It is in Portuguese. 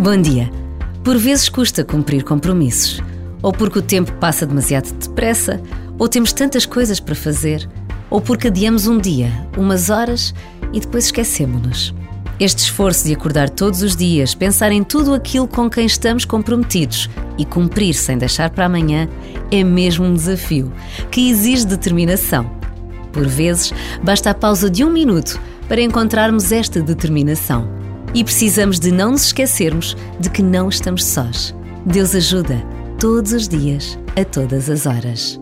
Bom dia. Por vezes custa cumprir compromissos, ou porque o tempo passa demasiado depressa, ou temos tantas coisas para fazer, ou porque adiamos um dia, umas horas e depois esquecemos-nos. Este esforço de acordar todos os dias, pensar em tudo aquilo com quem estamos comprometidos e cumprir sem deixar para amanhã é mesmo um desafio que exige determinação. Por vezes, basta a pausa de um minuto para encontrarmos esta determinação. E precisamos de não nos esquecermos de que não estamos sós. Deus ajuda todos os dias, a todas as horas.